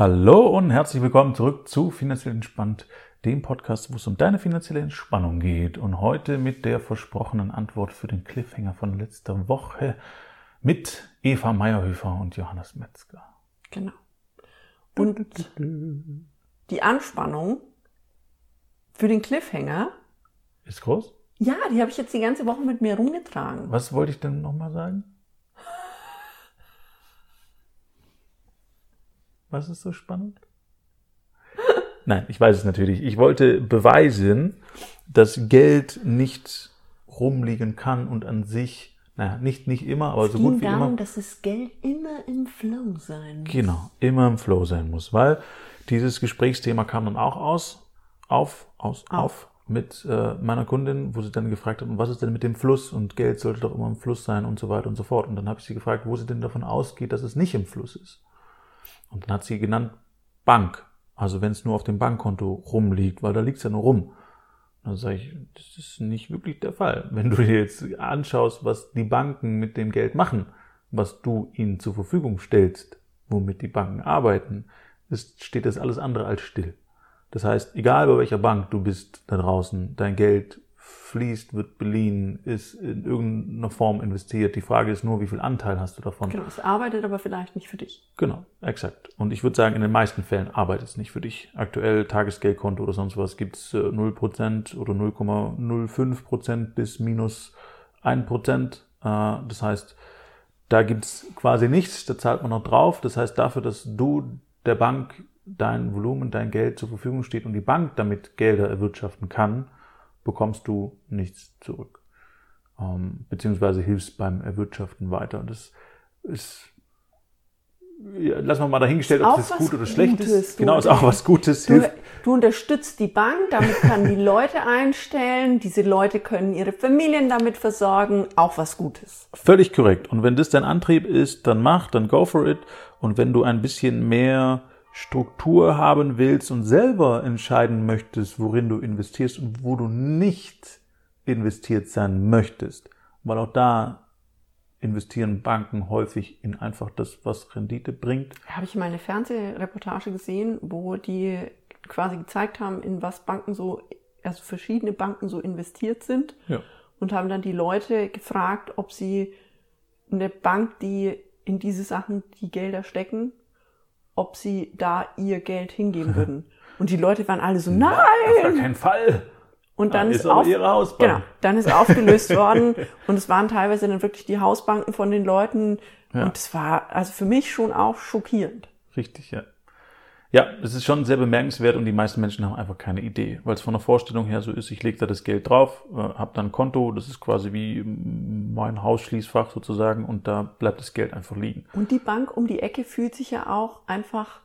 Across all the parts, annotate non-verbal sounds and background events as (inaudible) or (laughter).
Hallo und herzlich willkommen zurück zu Finanziell Entspannt, dem Podcast, wo es um deine finanzielle Entspannung geht. Und heute mit der versprochenen Antwort für den Cliffhanger von letzter Woche mit Eva Meyerhöfer und Johannes Metzger. Genau. Und die Anspannung für den Cliffhanger. Ist groß? Ja, die habe ich jetzt die ganze Woche mit mir rumgetragen. Was wollte ich denn nochmal sagen? Was ist so spannend? (laughs) Nein, ich weiß es natürlich. Ich wollte beweisen, dass Geld nicht rumliegen kann und an sich, naja, nicht, nicht immer, aber es so gut wie darum, immer. dass das Geld immer im Flow sein muss. Genau, immer im Flow sein muss, weil dieses Gesprächsthema kam dann auch aus, auf, aus, auf, auf mit äh, meiner Kundin, wo sie dann gefragt hat, was ist denn mit dem Fluss und Geld sollte doch immer im Fluss sein und so weiter und so fort. Und dann habe ich sie gefragt, wo sie denn davon ausgeht, dass es nicht im Fluss ist. Und dann hat sie genannt Bank. Also wenn es nur auf dem Bankkonto rumliegt, weil da liegt es ja nur rum. Dann sage ich, das ist nicht wirklich der Fall. Wenn du dir jetzt anschaust, was die Banken mit dem Geld machen, was du ihnen zur Verfügung stellst, womit die Banken arbeiten, ist, steht das alles andere als still. Das heißt, egal bei welcher Bank du bist da draußen, dein Geld fließt, wird beliehen, ist in irgendeiner Form investiert. Die Frage ist nur, wie viel Anteil hast du davon? Genau, es arbeitet aber vielleicht nicht für dich. Genau, exakt. Und ich würde sagen, in den meisten Fällen arbeitet es nicht für dich. Aktuell Tagesgeldkonto oder sonst was gibt es 0% oder 0,05% bis minus 1%. Äh, das heißt, da gibt es quasi nichts, da zahlt man noch drauf. Das heißt, dafür, dass du der Bank dein Volumen, dein Geld zur Verfügung steht und die Bank damit Gelder erwirtschaften kann, bekommst du nichts zurück. Ähm, beziehungsweise hilfst beim Erwirtschaften weiter. Das ist, ja, lassen wir mal dahingestellt, ob es gut oder schlecht Gutes. ist. Genau, ist auch was Gutes. Du, du unterstützt die Bank, damit kann die Leute einstellen, diese Leute können ihre Familien damit versorgen, auch was Gutes. Völlig korrekt. Und wenn das dein Antrieb ist, dann mach, dann go for it. Und wenn du ein bisschen mehr Struktur haben willst und selber entscheiden möchtest, worin du investierst und wo du nicht investiert sein möchtest, weil auch da investieren Banken häufig in einfach das, was Rendite bringt. Habe ich mal eine Fernsehreportage gesehen, wo die quasi gezeigt haben, in was Banken so, also verschiedene Banken so investiert sind ja. und haben dann die Leute gefragt, ob sie eine Bank, die in diese Sachen die Gelder stecken, ob sie da ihr Geld hingeben (laughs) würden. Und die Leute waren alle so, nein! Auf gar keinen Fall! Und dann, dann ist, auf, ihre Hausbank. Genau, dann ist aufgelöst (laughs) worden und es waren teilweise dann wirklich die Hausbanken von den Leuten ja. und es war also für mich schon auch schockierend. Richtig, ja. Ja, es ist schon sehr bemerkenswert und die meisten Menschen haben einfach keine Idee, weil es von der Vorstellung her so ist, ich lege da das Geld drauf, äh, habe dann ein Konto, das ist quasi wie mein Hausschließfach sozusagen und da bleibt das Geld einfach liegen. Und die Bank um die Ecke fühlt sich ja auch einfach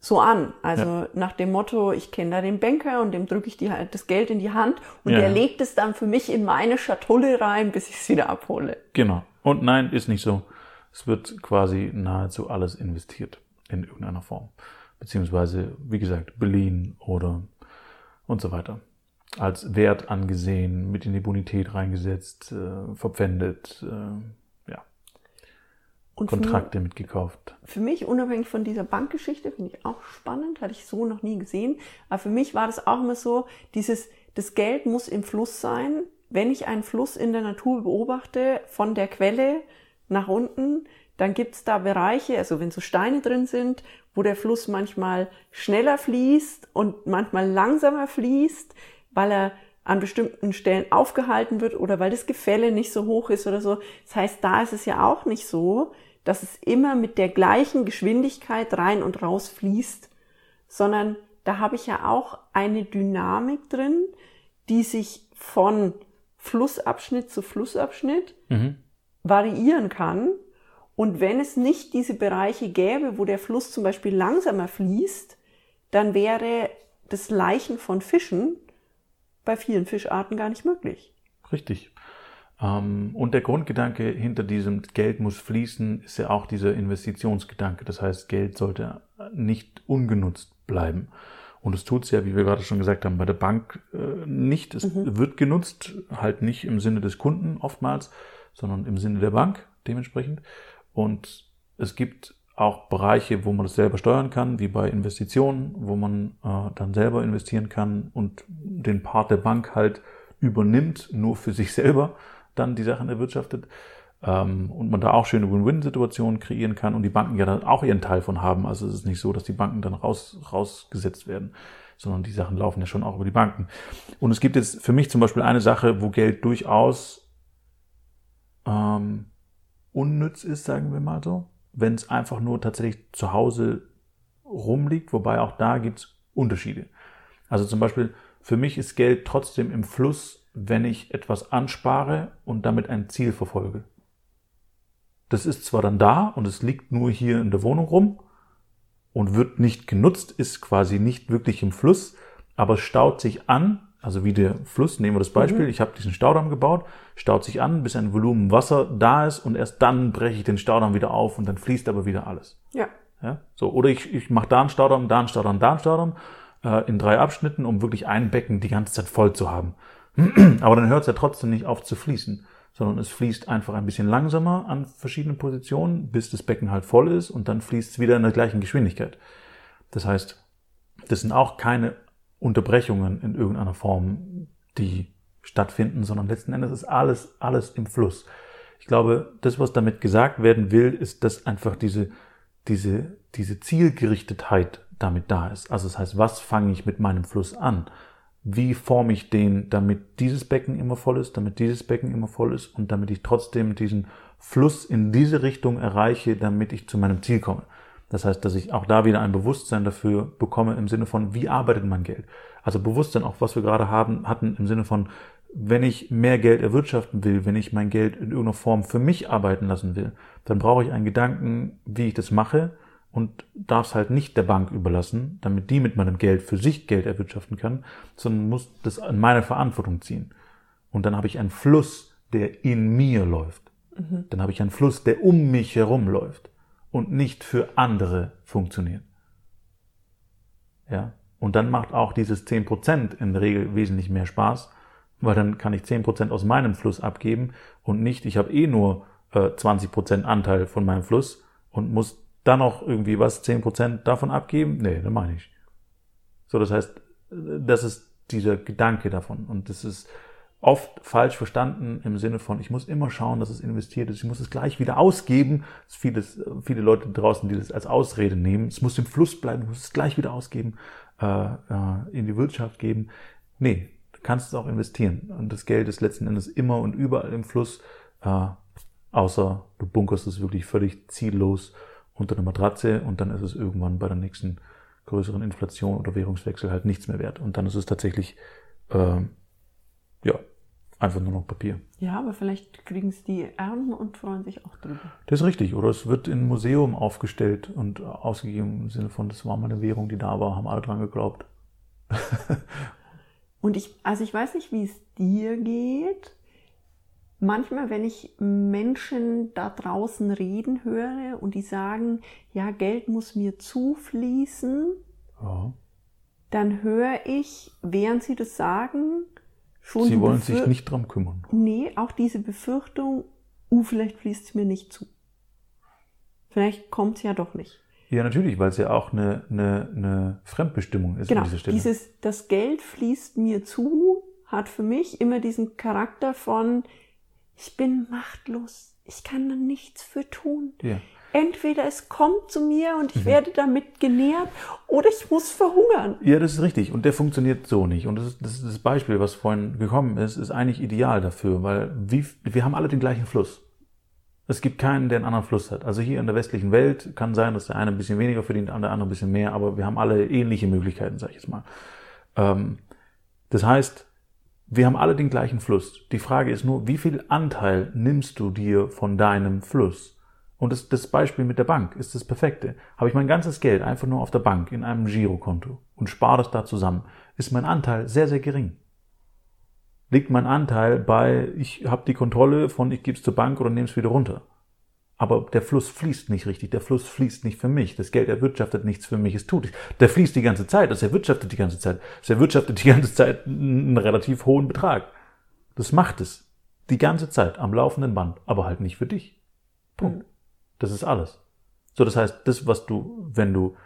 so an. Also ja. nach dem Motto, ich kenne da den Banker und dem drücke ich die, das Geld in die Hand und ja. der legt es dann für mich in meine Schatulle rein, bis ich es wieder abhole. Genau. Und nein, ist nicht so. Es wird quasi nahezu alles investiert in irgendeiner Form beziehungsweise, wie gesagt, beliehen oder und so weiter. Als Wert angesehen, mit in die Bonität reingesetzt, äh, verpfändet, äh, ja. Und Kontrakte mich, mitgekauft. Für mich, unabhängig von dieser Bankgeschichte, finde ich auch spannend, hatte ich so noch nie gesehen. Aber für mich war das auch immer so, dieses, das Geld muss im Fluss sein. Wenn ich einen Fluss in der Natur beobachte, von der Quelle nach unten, dann gibt's da Bereiche, also wenn so Steine drin sind, wo der Fluss manchmal schneller fließt und manchmal langsamer fließt, weil er an bestimmten Stellen aufgehalten wird oder weil das Gefälle nicht so hoch ist oder so. Das heißt, da ist es ja auch nicht so, dass es immer mit der gleichen Geschwindigkeit rein und raus fließt, sondern da habe ich ja auch eine Dynamik drin, die sich von Flussabschnitt zu Flussabschnitt mhm. variieren kann und wenn es nicht diese Bereiche gäbe, wo der Fluss zum Beispiel langsamer fließt, dann wäre das Leichen von Fischen bei vielen Fischarten gar nicht möglich. Richtig. Ähm, und der Grundgedanke hinter diesem Geld muss fließen, ist ja auch dieser Investitionsgedanke. Das heißt, Geld sollte nicht ungenutzt bleiben. Und es tut es ja, wie wir gerade schon gesagt haben, bei der Bank äh, nicht. Es mhm. wird genutzt, halt nicht im Sinne des Kunden oftmals, sondern im Sinne der Bank dementsprechend. Und es gibt auch Bereiche, wo man das selber steuern kann, wie bei Investitionen, wo man äh, dann selber investieren kann und den Part der Bank halt übernimmt, nur für (laughs) sich selber dann die Sachen erwirtschaftet. Ähm, und man da auch schöne Win-Win-Situationen kreieren kann und die Banken ja dann auch ihren Teil von haben. Also es ist nicht so, dass die Banken dann raus, rausgesetzt werden, sondern die Sachen laufen ja schon auch über die Banken. Und es gibt jetzt für mich zum Beispiel eine Sache, wo Geld durchaus ähm, unnütz ist, sagen wir mal so, wenn es einfach nur tatsächlich zu Hause rumliegt, wobei auch da gibt es Unterschiede. Also zum Beispiel, für mich ist Geld trotzdem im Fluss, wenn ich etwas anspare und damit ein Ziel verfolge. Das ist zwar dann da und es liegt nur hier in der Wohnung rum und wird nicht genutzt, ist quasi nicht wirklich im Fluss, aber staut sich an, also wie der Fluss, nehmen wir das Beispiel, mhm. ich habe diesen Staudamm gebaut, staut sich an, bis ein Volumen Wasser da ist und erst dann breche ich den Staudamm wieder auf und dann fließt aber wieder alles. Ja. ja? So, oder ich, ich mache da einen Staudamm, da einen Staudamm, da einen Staudamm äh, in drei Abschnitten, um wirklich ein Becken die ganze Zeit voll zu haben. (clears throat) aber dann hört es ja trotzdem nicht auf zu fließen sondern es fließt einfach ein bisschen langsamer an verschiedenen Positionen, bis das Becken halt voll ist und dann fließt es wieder in der gleichen Geschwindigkeit. Das heißt, das sind auch keine Unterbrechungen in irgendeiner Form, die stattfinden, sondern letzten Endes ist alles, alles im Fluss. Ich glaube, das, was damit gesagt werden will, ist, dass einfach diese, diese, diese Zielgerichtetheit damit da ist. Also das heißt, was fange ich mit meinem Fluss an? wie forme ich den, damit dieses Becken immer voll ist, damit dieses Becken immer voll ist und damit ich trotzdem diesen Fluss in diese Richtung erreiche, damit ich zu meinem Ziel komme. Das heißt, dass ich auch da wieder ein Bewusstsein dafür bekomme im Sinne von, wie arbeitet mein Geld? Also Bewusstsein auch, was wir gerade haben, hatten im Sinne von, wenn ich mehr Geld erwirtschaften will, wenn ich mein Geld in irgendeiner Form für mich arbeiten lassen will, dann brauche ich einen Gedanken, wie ich das mache und darf es halt nicht der Bank überlassen, damit die mit meinem Geld für sich Geld erwirtschaften kann, sondern muss das an meine Verantwortung ziehen. Und dann habe ich einen Fluss, der in mir läuft. Mhm. Dann habe ich einen Fluss, der um mich herum läuft und nicht für andere funktioniert. Ja. Und dann macht auch dieses 10% in der Regel wesentlich mehr Spaß, weil dann kann ich 10% aus meinem Fluss abgeben und nicht, ich habe eh nur äh, 20% Anteil von meinem Fluss und muss dann noch irgendwie was, zehn Prozent davon abgeben? Nee, das meine ich. So, das heißt, das ist dieser Gedanke davon. Und das ist oft falsch verstanden im Sinne von, ich muss immer schauen, dass es investiert ist, ich muss es gleich wieder ausgeben. Es viele, viele Leute draußen, die das als Ausrede nehmen. Es muss im Fluss bleiben, du musst es gleich wieder ausgeben, äh, äh, in die Wirtschaft geben. Nee, du kannst es auch investieren. Und das Geld ist letzten Endes immer und überall im Fluss, äh, außer du bunkerst es wirklich völlig ziellos unter der Matratze und dann ist es irgendwann bei der nächsten größeren Inflation oder Währungswechsel halt nichts mehr wert. Und dann ist es tatsächlich, äh, ja, einfach nur noch Papier. Ja, aber vielleicht kriegen es die Erben und freuen sich auch drüber. Das ist richtig. Oder es wird in ein Museum aufgestellt und ausgegeben im Sinne von, das war mal eine Währung, die da war, haben alle dran geglaubt. (laughs) und ich, also ich weiß nicht, wie es dir geht, manchmal, wenn ich Menschen da draußen reden höre und die sagen, ja, Geld muss mir zufließen, ja. dann höre ich, während sie das sagen, schon. Sie wollen sich nicht drum kümmern. Nee, auch diese Befürchtung, uh, vielleicht fließt es mir nicht zu. Vielleicht kommt es ja doch nicht. Ja, natürlich, weil es ja auch eine, eine, eine Fremdbestimmung ist genau, an dieser Stelle. Dieses, das Geld fließt mir zu, hat für mich immer diesen Charakter von, ich bin machtlos. Ich kann da nichts für tun. Ja. Entweder es kommt zu mir und ich mhm. werde damit genährt oder ich muss verhungern. Ja, das ist richtig. Und der funktioniert so nicht. Und das, ist, das, ist das Beispiel, was vorhin gekommen ist, ist eigentlich ideal dafür, weil wie, wir haben alle den gleichen Fluss. Es gibt keinen, der einen anderen Fluss hat. Also hier in der westlichen Welt kann sein, dass der eine ein bisschen weniger verdient, der andere ein bisschen mehr, aber wir haben alle ähnliche Möglichkeiten, sage ich jetzt mal. Ähm, das heißt, wir haben alle den gleichen Fluss. Die Frage ist nur, wie viel Anteil nimmst du dir von deinem Fluss? Und das, das Beispiel mit der Bank ist das perfekte. Habe ich mein ganzes Geld einfach nur auf der Bank in einem Girokonto und spare das da zusammen, ist mein Anteil sehr, sehr gering. Liegt mein Anteil bei, ich habe die Kontrolle von, ich gebe es zur Bank oder nehme es wieder runter. Aber der Fluss fließt nicht richtig. Der Fluss fließt nicht für mich. Das Geld erwirtschaftet nichts für mich. Es tut. Der fließt die ganze Zeit. Das erwirtschaftet die ganze Zeit. Es erwirtschaftet die ganze Zeit einen relativ hohen Betrag. Das macht es. Die ganze Zeit am laufenden Band. Aber halt nicht für dich. Punkt. Das ist alles. So, das heißt, das, was du, wenn du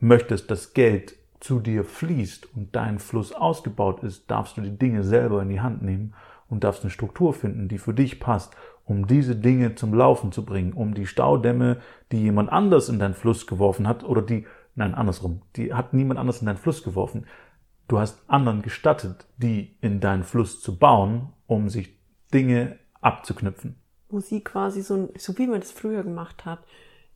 möchtest, dass Geld zu dir fließt und dein Fluss ausgebaut ist, darfst du die Dinge selber in die Hand nehmen und darfst eine Struktur finden, die für dich passt, um diese Dinge zum Laufen zu bringen, um die Staudämme, die jemand anders in deinen Fluss geworfen hat, oder die, nein, andersrum, die hat niemand anders in deinen Fluss geworfen. Du hast anderen gestattet, die in deinen Fluss zu bauen, um sich Dinge abzuknüpfen. Wo sie quasi so, so wie man das früher gemacht hat.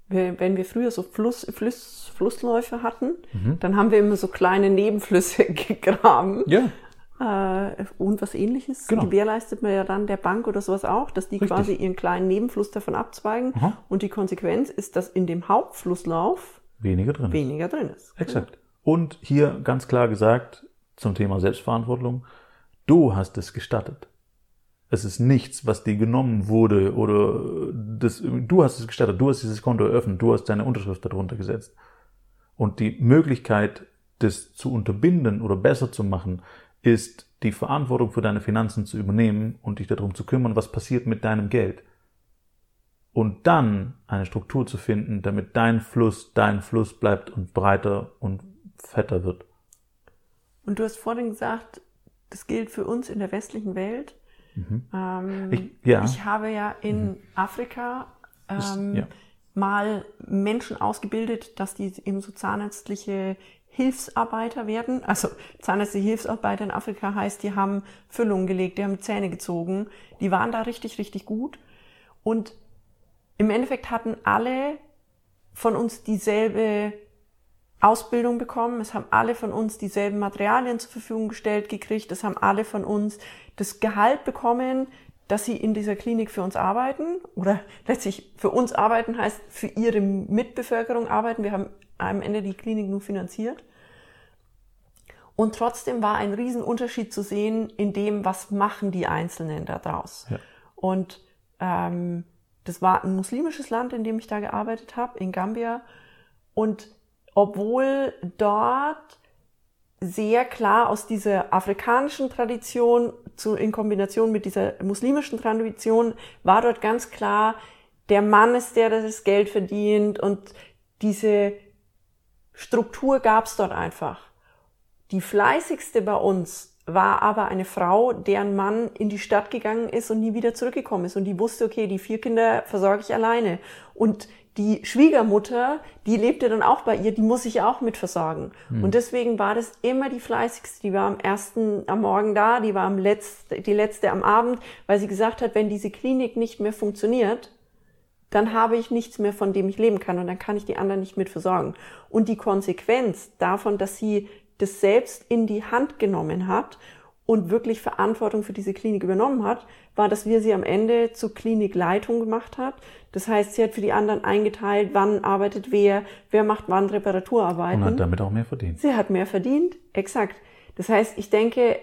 Wenn wir früher so Fluss, Fluss, Flussläufe hatten, mhm. dann haben wir immer so kleine Nebenflüsse (laughs) gegraben. Ja. Äh, und was ähnliches genau. gewährleistet man ja dann der Bank oder sowas auch, dass die Richtig. quasi ihren kleinen Nebenfluss davon abzweigen. Aha. Und die Konsequenz ist, dass in dem Hauptflusslauf weniger drin, weniger drin ist. Exakt. Genau. Und hier ganz klar gesagt zum Thema Selbstverantwortung, du hast es gestattet. Es ist nichts, was dir genommen wurde oder das, du hast es gestattet, du hast dieses Konto eröffnet, du hast deine Unterschrift darunter gesetzt. Und die Möglichkeit, das zu unterbinden oder besser zu machen, ist die Verantwortung für deine Finanzen zu übernehmen und dich darum zu kümmern, was passiert mit deinem Geld. Und dann eine Struktur zu finden, damit dein Fluss dein Fluss bleibt und breiter und fetter wird. Und du hast vorhin gesagt, das gilt für uns in der westlichen Welt. Mhm. Ähm, ich, ja. ich, habe ja in mhm. Afrika ähm, ja. mal Menschen ausgebildet, dass die eben so zahnärztliche Hilfsarbeiter werden. Also zahnärztliche Hilfsarbeiter in Afrika heißt, die haben Füllungen gelegt, die haben Zähne gezogen. Die waren da richtig, richtig gut. Und im Endeffekt hatten alle von uns dieselbe Ausbildung bekommen. Es haben alle von uns dieselben Materialien zur Verfügung gestellt gekriegt. Es haben alle von uns das Gehalt bekommen, dass sie in dieser Klinik für uns arbeiten oder letztlich für uns arbeiten heißt für ihre Mitbevölkerung arbeiten. Wir haben am Ende die Klinik nur finanziert. Und trotzdem war ein Riesenunterschied zu sehen in dem, was machen die Einzelnen da draus. Ja. Und ähm, das war ein muslimisches Land, in dem ich da gearbeitet habe, in Gambia. Und obwohl dort sehr klar aus dieser afrikanischen Tradition zu, in Kombination mit dieser muslimischen Tradition war dort ganz klar, der Mann ist der, der das Geld verdient und diese Struktur gab es dort einfach. Die fleißigste bei uns war aber eine Frau, deren Mann in die Stadt gegangen ist und nie wieder zurückgekommen ist und die wusste, okay, die vier Kinder versorge ich alleine und die Schwiegermutter, die lebte dann auch bei ihr, die muss ich auch mit versorgen. Hm. Und deswegen war das immer die fleißigste. Die war am ersten am Morgen da, die war am letzten, die letzte am Abend, weil sie gesagt hat, wenn diese Klinik nicht mehr funktioniert, dann habe ich nichts mehr, von dem ich leben kann und dann kann ich die anderen nicht mit versorgen. Und die Konsequenz davon, dass sie das selbst in die Hand genommen hat und wirklich Verantwortung für diese Klinik übernommen hat, war, dass wir sie am Ende zur Klinikleitung gemacht hat. Das heißt, sie hat für die anderen eingeteilt, wann arbeitet wer, wer macht wann Reparaturarbeiten. Und hat damit auch mehr verdient. Sie hat mehr verdient, exakt. Das heißt, ich denke,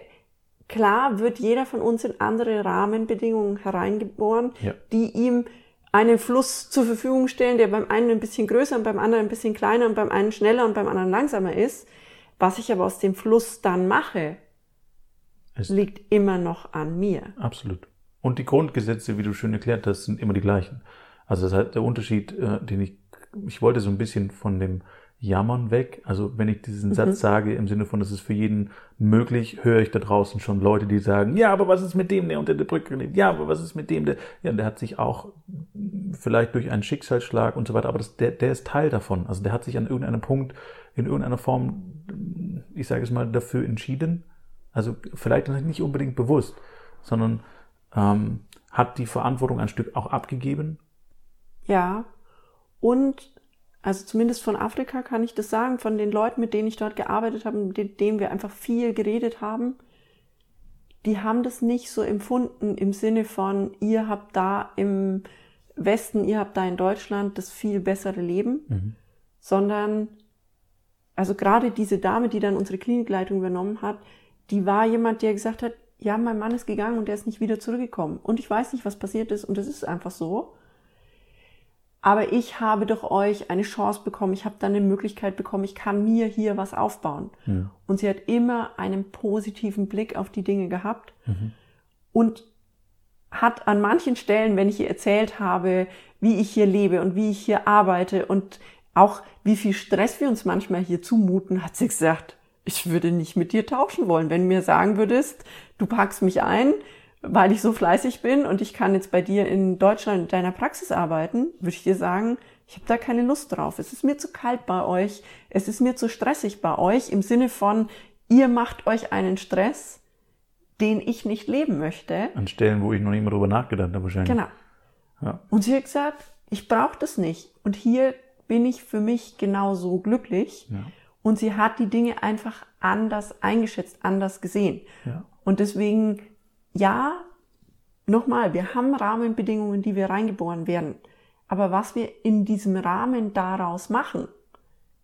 klar wird jeder von uns in andere Rahmenbedingungen hereingeboren, ja. die ihm einen Fluss zur Verfügung stellen, der beim einen ein bisschen größer und beim anderen ein bisschen kleiner und beim einen schneller und beim anderen langsamer ist. Was ich aber aus dem Fluss dann mache, es liegt immer noch an mir. Absolut. Und die Grundgesetze, wie du schön erklärt hast, sind immer die gleichen. Also das ist der Unterschied, äh, den ich, ich wollte so ein bisschen von dem Jammern weg. Also wenn ich diesen mhm. Satz sage im Sinne von, das ist für jeden möglich, höre ich da draußen schon Leute, die sagen, ja, aber was ist mit dem, der unter der Brücke lebt? Ja, aber was ist mit dem, der, ja, der hat sich auch vielleicht durch einen Schicksalsschlag und so weiter, aber das, der, der ist Teil davon. Also der hat sich an irgendeinem Punkt in irgendeiner Form, ich sage es mal, dafür entschieden. Also vielleicht nicht unbedingt bewusst, sondern ähm, hat die Verantwortung ein Stück auch abgegeben. Ja, und also zumindest von Afrika kann ich das sagen, von den Leuten, mit denen ich dort gearbeitet habe, mit denen wir einfach viel geredet haben, die haben das nicht so empfunden im Sinne von, ihr habt da im Westen, ihr habt da in Deutschland das viel bessere Leben, mhm. sondern also gerade diese Dame, die dann unsere Klinikleitung übernommen hat, die war jemand, der gesagt hat, ja, mein Mann ist gegangen und der ist nicht wieder zurückgekommen. Und ich weiß nicht, was passiert ist und es ist einfach so. Aber ich habe doch euch eine Chance bekommen, ich habe dann eine Möglichkeit bekommen, ich kann mir hier was aufbauen. Ja. Und sie hat immer einen positiven Blick auf die Dinge gehabt. Mhm. Und hat an manchen Stellen, wenn ich ihr erzählt habe, wie ich hier lebe und wie ich hier arbeite und auch wie viel Stress wir uns manchmal hier zumuten, hat sie gesagt, ich würde nicht mit dir tauschen wollen. Wenn du mir sagen würdest, du packst mich ein, weil ich so fleißig bin und ich kann jetzt bei dir in Deutschland in deiner Praxis arbeiten, würde ich dir sagen, ich habe da keine Lust drauf. Es ist mir zu kalt bei euch. Es ist mir zu stressig bei euch im Sinne von, ihr macht euch einen Stress, den ich nicht leben möchte. An Stellen, wo ich noch nicht mal drüber nachgedacht habe, wahrscheinlich. Genau. Ja. Und sie hat gesagt, ich brauche das nicht. Und hier bin ich für mich genauso glücklich. Ja. Und sie hat die Dinge einfach anders eingeschätzt, anders gesehen. Ja. Und deswegen, ja, nochmal, wir haben Rahmenbedingungen, die wir reingeboren werden. Aber was wir in diesem Rahmen daraus machen,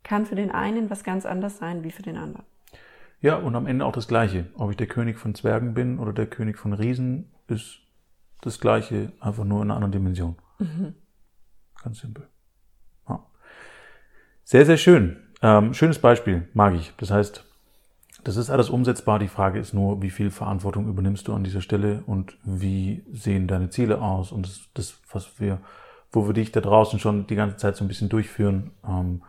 kann für den einen was ganz anders sein wie für den anderen. Ja, und am Ende auch das Gleiche. Ob ich der König von Zwergen bin oder der König von Riesen, ist das Gleiche, einfach nur in einer anderen Dimension. Mhm. Ganz simpel. Sehr, sehr schön. Ähm, schönes Beispiel, mag ich. Das heißt, das ist alles umsetzbar. Die Frage ist nur, wie viel Verantwortung übernimmst du an dieser Stelle und wie sehen deine Ziele aus und das, das was wir, wo wir dich da draußen schon die ganze Zeit so ein bisschen durchführen. Ähm,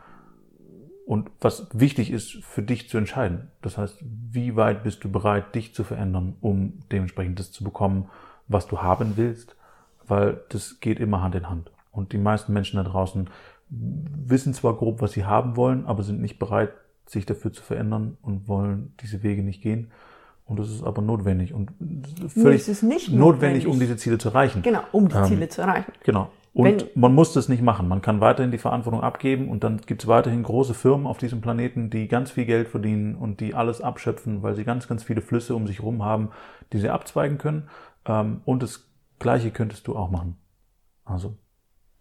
und was wichtig ist für dich zu entscheiden. Das heißt, wie weit bist du bereit, dich zu verändern, um dementsprechend das zu bekommen, was du haben willst, weil das geht immer Hand in Hand. Und die meisten Menschen da draußen wissen zwar grob, was sie haben wollen, aber sind nicht bereit, sich dafür zu verändern und wollen diese Wege nicht gehen. Und das ist aber notwendig und völlig nee, notwendig, notwendig, um diese Ziele zu erreichen. Genau, um die ähm, Ziele zu erreichen. Genau. Und Wenn, man muss das nicht machen. Man kann weiterhin die Verantwortung abgeben und dann gibt es weiterhin große Firmen auf diesem Planeten, die ganz viel Geld verdienen und die alles abschöpfen, weil sie ganz, ganz viele Flüsse um sich herum haben, die sie abzweigen können. Ähm, und das Gleiche könntest du auch machen. Also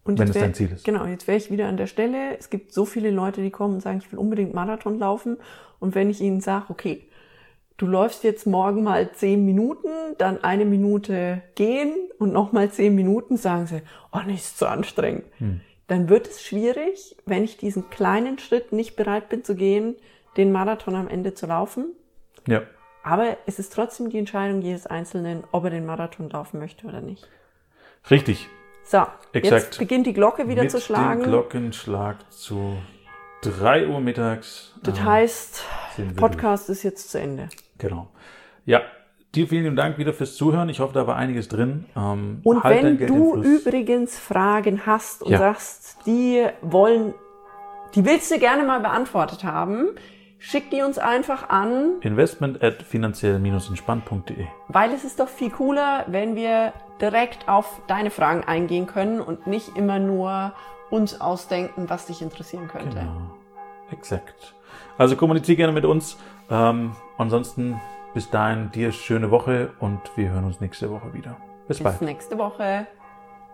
und wenn es dein Ziel ist. Genau, jetzt wäre ich wieder an der Stelle. Es gibt so viele Leute, die kommen und sagen, ich will unbedingt Marathon laufen. Und wenn ich ihnen sage, okay, du läufst jetzt morgen mal zehn Minuten, dann eine Minute gehen und nochmal zehn Minuten, sagen sie, oh, nicht ist zu anstrengend. Hm. Dann wird es schwierig, wenn ich diesen kleinen Schritt nicht bereit bin zu gehen, den Marathon am Ende zu laufen. Ja. Aber es ist trotzdem die Entscheidung jedes Einzelnen, ob er den Marathon laufen möchte oder nicht. Richtig. So, Exakt. jetzt beginnt die Glocke wieder Mit zu schlagen. Dem Glockenschlag zu 3 Uhr mittags. Das ähm, heißt, Podcast durch. ist jetzt zu Ende. Genau. Ja, dir vielen Dank wieder fürs Zuhören. Ich hoffe, da war einiges drin. Ähm, und halt wenn du übrigens Fragen hast und ja. sagst, die wollen, die willst du gerne mal beantwortet haben, Schick die uns einfach an. Investment at finanziell-entspannt.de. Weil es ist doch viel cooler, wenn wir direkt auf deine Fragen eingehen können und nicht immer nur uns ausdenken, was dich interessieren könnte. Genau. Exakt. Also kommuniziere gerne mit uns. Ähm, ansonsten bis dahin dir schöne Woche und wir hören uns nächste Woche wieder. Bis, Bis bald. Bis nächste Woche.